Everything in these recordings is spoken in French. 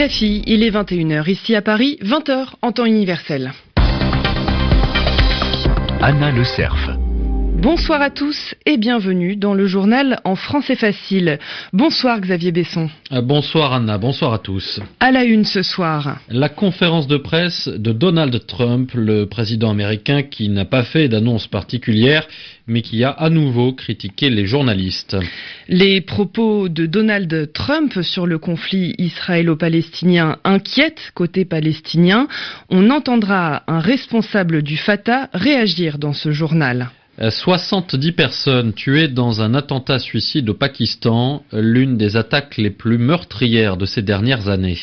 RFI, il est 21h ici à Paris, 20h en temps universel. Anna Le Cerf. Bonsoir à tous et bienvenue dans le journal en français facile. Bonsoir Xavier Besson. Euh, bonsoir Anna, bonsoir à tous. À la une ce soir. La conférence de presse de Donald Trump, le président américain qui n'a pas fait d'annonce particulière mais qui a à nouveau critiqué les journalistes. Les propos de Donald Trump sur le conflit israélo-palestinien inquiètent côté palestinien. On entendra un responsable du Fatah réagir dans ce journal. 70 personnes tuées dans un attentat suicide au Pakistan, l'une des attaques les plus meurtrières de ces dernières années.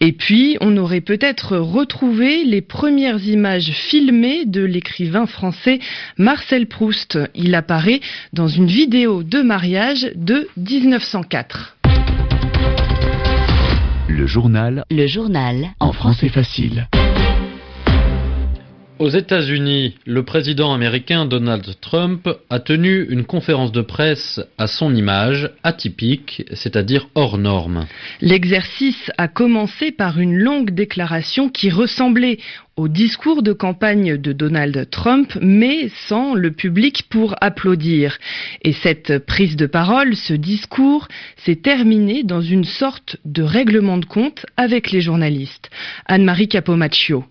Et puis, on aurait peut-être retrouvé les premières images filmées de l'écrivain français Marcel Proust. Il apparaît dans une vidéo de mariage de 1904. Le journal. Le journal. En français facile. Aux États-Unis, le président américain Donald Trump a tenu une conférence de presse à son image, atypique, c'est-à-dire hors norme. L'exercice a commencé par une longue déclaration qui ressemblait au discours de campagne de Donald Trump, mais sans le public pour applaudir. Et cette prise de parole, ce discours, s'est terminé dans une sorte de règlement de compte avec les journalistes. Anne-Marie Capomaccio.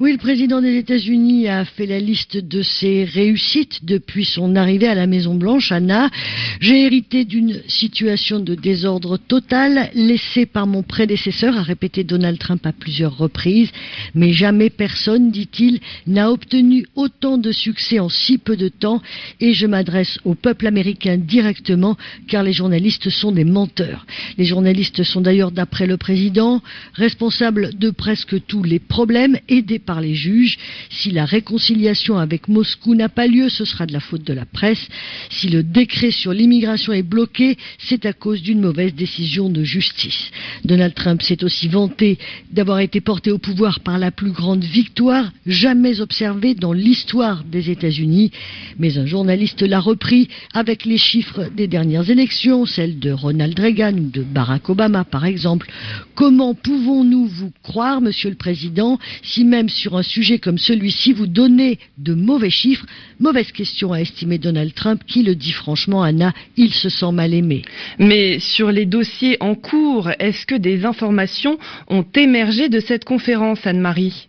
Oui, le président des États-Unis a fait la liste de ses réussites depuis son arrivée à la Maison-Blanche, Anna. J'ai hérité d'une situation de désordre total laissée par mon prédécesseur, a répété Donald Trump à plusieurs reprises. Mais jamais personne, dit-il, n'a obtenu autant de succès en si peu de temps. Et je m'adresse au peuple américain directement, car les journalistes sont des menteurs. Les journalistes sont d'ailleurs, d'après le président, responsables de presque tous les problèmes et des par les juges. Si la réconciliation avec Moscou n'a pas lieu, ce sera de la faute de la presse. Si le décret sur l'immigration est bloqué, c'est à cause d'une mauvaise décision de justice. Donald Trump s'est aussi vanté d'avoir été porté au pouvoir par la plus grande victoire jamais observée dans l'histoire des États-Unis. Mais un journaliste l'a repris avec les chiffres des dernières élections, celles de Ronald Reagan ou de Barack Obama par exemple. Comment pouvons-nous vous croire, Monsieur le Président, si même sur un sujet comme celui-ci, vous donnez de mauvais chiffres Mauvaise question, a estimé Donald Trump, qui le dit franchement, Anna, il se sent mal aimé. Mais sur les dossiers en cours, est-ce que des informations ont émergé de cette conférence, Anne-Marie?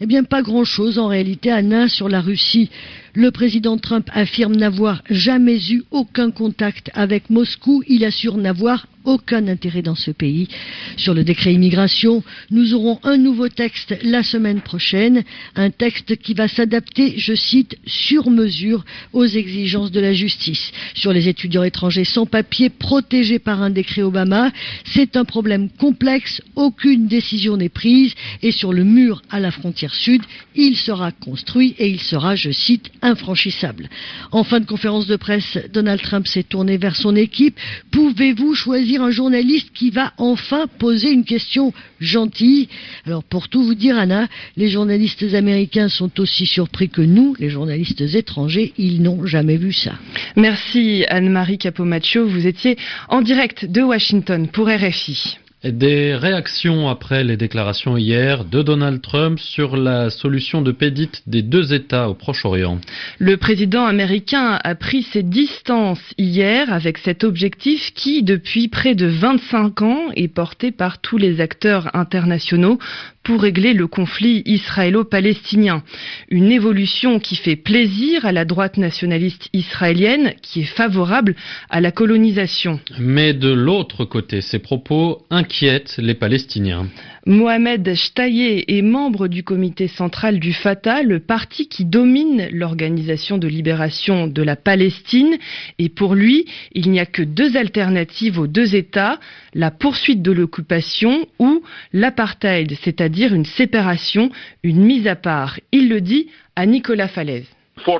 Eh bien, pas grand-chose en réalité, Anna, sur la Russie. Le président Trump affirme n'avoir jamais eu aucun contact avec Moscou. Il assure n'avoir aucun intérêt dans ce pays. Sur le décret immigration, nous aurons un nouveau texte la semaine prochaine, un texte qui va s'adapter, je cite, sur mesure aux exigences de la justice. Sur les étudiants étrangers sans papier protégés par un décret Obama, c'est un problème complexe, aucune décision n'est prise et sur le mur à la frontière sud, il sera construit et il sera, je cite, infranchissable. En fin de conférence de presse, Donald Trump s'est tourné vers son équipe. Pouvez-vous choisir un journaliste qui va enfin poser une question gentille? Alors pour tout vous dire, Anna, les journalistes américains sont aussi surpris que nous, les journalistes étrangers, ils n'ont jamais vu ça. Merci Anne-Marie Capomaccio, vous étiez en direct de Washington pour RFI. Des réactions après les déclarations hier de Donald Trump sur la solution de paix dite des deux États au Proche-Orient. Le président américain a pris ses distances hier avec cet objectif qui, depuis près de 25 ans, est porté par tous les acteurs internationaux pour régler le conflit israélo-palestinien. Une évolution qui fait plaisir à la droite nationaliste israélienne qui est favorable à la colonisation. Mais de l'autre côté, ces propos inquiètent les Palestiniens. Mohamed Shtaye est membre du comité central du Fatah, le parti qui domine l'organisation de libération de la Palestine. Et pour lui, il n'y a que deux alternatives aux deux États, la poursuite de l'occupation ou l'apartheid, c'est-à-dire une séparation, une mise à part. Il le dit à Nicolas Falaise.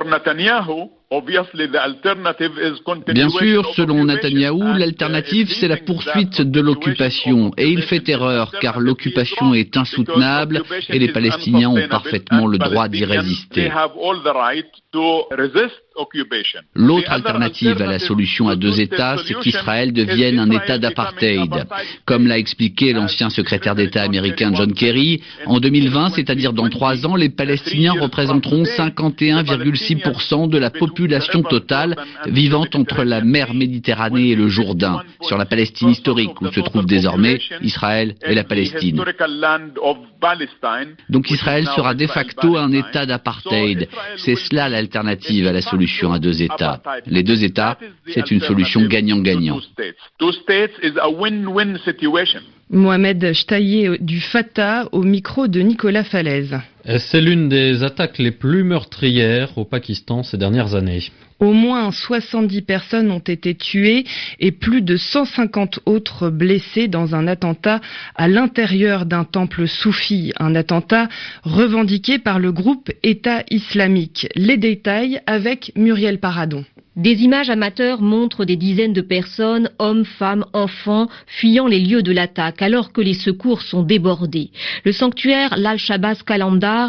Netanyahu, Bien sûr, selon Netanyahou, l'alternative, c'est la poursuite de l'occupation. Et il fait erreur, car l'occupation est insoutenable et les Palestiniens ont parfaitement le droit d'y résister. L'autre alternative à la solution à deux États, c'est qu'Israël devienne un État d'apartheid. Comme l'a expliqué l'ancien secrétaire d'État américain John Kerry, en 2020, c'est-à-dire dans trois ans, les Palestiniens représenteront 51,6% de la population totale vivant entre la mer Méditerranée et le Jourdain, sur la Palestine historique où se trouve désormais Israël et la Palestine. Donc Israël sera de facto un État d'apartheid. C'est cela l'alternative à la solution à deux États. Les deux États, c'est une solution gagnant-gagnant. Mohamed Chtaillé du Fatah au micro de Nicolas Falaise. C'est l'une des attaques les plus meurtrières au Pakistan ces dernières années. Au moins 70 personnes ont été tuées et plus de 150 autres blessées dans un attentat à l'intérieur d'un temple soufi, un attentat revendiqué par le groupe État islamique. Les détails avec Muriel Paradon. Des images amateurs montrent des dizaines de personnes, hommes, femmes, enfants, fuyant les lieux de l'attaque alors que les secours sont débordés. Le sanctuaire Lal-Shabazz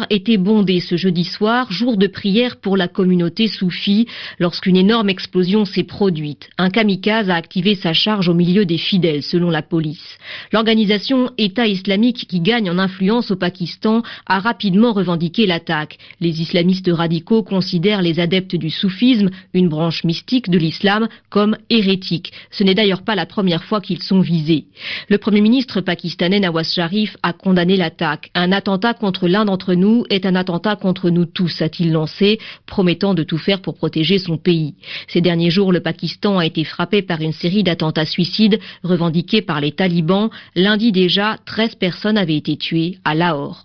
Était bondé ce jeudi soir, jour de prière pour la communauté soufie, lorsqu'une énorme explosion s'est produite. Un kamikaze a activé sa charge au milieu des fidèles, selon la police. L'organisation État islamique qui gagne en influence au Pakistan a rapidement revendiqué l'attaque. Les islamistes radicaux considèrent les adeptes du soufisme, une branche mystique de l'islam comme hérétiques. Ce n'est d'ailleurs pas la première fois qu'ils sont visés. Le Premier ministre pakistanais Nawaz Sharif a condamné l'attaque. Un attentat contre l'un d'entre nous est un attentat contre nous tous, a-t-il lancé, promettant de tout faire pour protéger son pays. Ces derniers jours, le Pakistan a été frappé par une série d'attentats suicides revendiqués par les talibans. Lundi déjà, 13 personnes avaient été tuées à Lahore.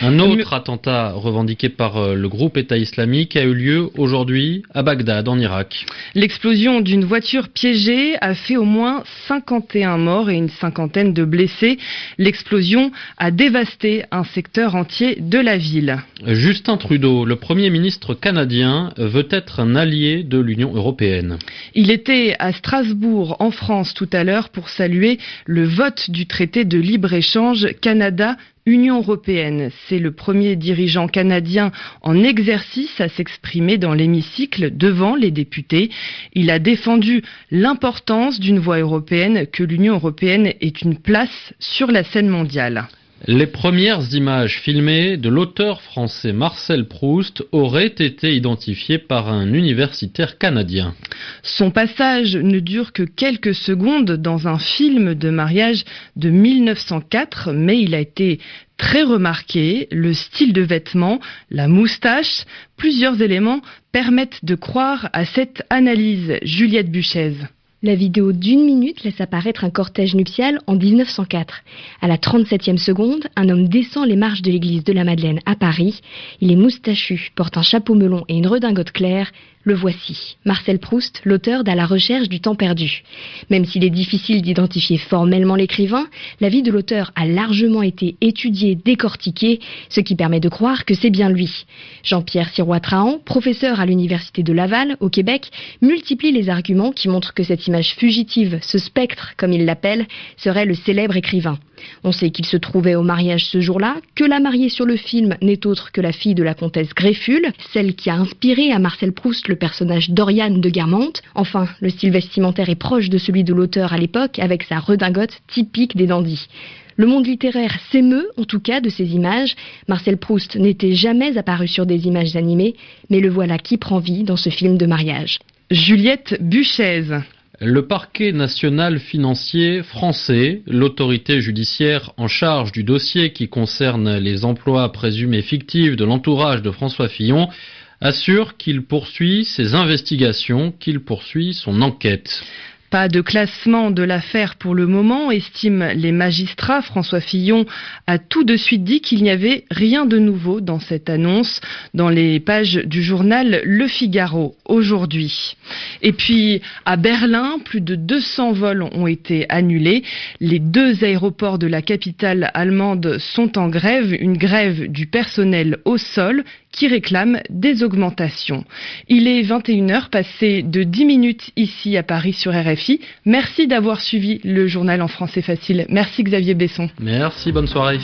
Un autre attentat revendiqué par euh, le groupe État islamique a eu lieu aujourd'hui à Bagdad, en Irak. L'explosion d'une voiture piégée a fait au moins 51 morts et une cinquantaine de blessés. L'explosion a dévasté un secteur entier de la ville. Justin Trudeau, le Premier ministre canadien, veut être un allié de l'Union européenne. Il était à Strasbourg, en France, tout à l'heure pour saluer le vote du traité de libre-échange Canada Union européenne. C'est le premier dirigeant canadien en exercice à s'exprimer dans l'hémicycle devant les députés. Il a défendu l'importance d'une voix européenne, que l'Union européenne ait une place sur la scène mondiale. Les premières images filmées de l'auteur français Marcel Proust auraient été identifiées par un universitaire canadien. Son passage ne dure que quelques secondes dans un film de mariage de 1904, mais il a été très remarqué. Le style de vêtements, la moustache, plusieurs éléments permettent de croire à cette analyse. Juliette Buchez. La vidéo d'une minute laisse apparaître un cortège nuptial en 1904. À la 37e seconde, un homme descend les marches de l'église de la Madeleine à Paris. Il est moustachu, porte un chapeau melon et une redingote claire. Le voici, Marcel Proust, l'auteur d'À la recherche du temps perdu. Même s'il est difficile d'identifier formellement l'écrivain, la vie de l'auteur a largement été étudiée, décortiquée, ce qui permet de croire que c'est bien lui. Jean-Pierre Sirois-Trahan, professeur à l'Université de Laval, au Québec, multiplie les arguments qui montrent que cette image fugitive, ce spectre, comme il l'appelle, serait le célèbre écrivain. On sait qu'il se trouvait au mariage ce jour-là, que la mariée sur le film n'est autre que la fille de la comtesse Greffule, celle qui a inspiré à Marcel Proust le personnage d'Oriane de Guermantes. Enfin, le style vestimentaire est proche de celui de l'auteur à l'époque, avec sa redingote typique des dandys. Le monde littéraire s'émeut, en tout cas, de ces images. Marcel Proust n'était jamais apparu sur des images animées, mais le voilà qui prend vie dans ce film de mariage. Juliette Buchez. Le parquet national financier français, l'autorité judiciaire en charge du dossier qui concerne les emplois présumés fictifs de l'entourage de François Fillon, assure qu'il poursuit ses investigations, qu'il poursuit son enquête. Pas de classement de l'affaire pour le moment, estiment les magistrats. François Fillon a tout de suite dit qu'il n'y avait rien de nouveau dans cette annonce dans les pages du journal Le Figaro aujourd'hui. Et puis à Berlin, plus de 200 vols ont été annulés. Les deux aéroports de la capitale allemande sont en grève, une grève du personnel au sol qui réclament des augmentations. Il est 21h, passé de 10 minutes ici à Paris sur RFI. Merci d'avoir suivi le journal en français facile. Merci Xavier Besson. Merci, bonne soirée.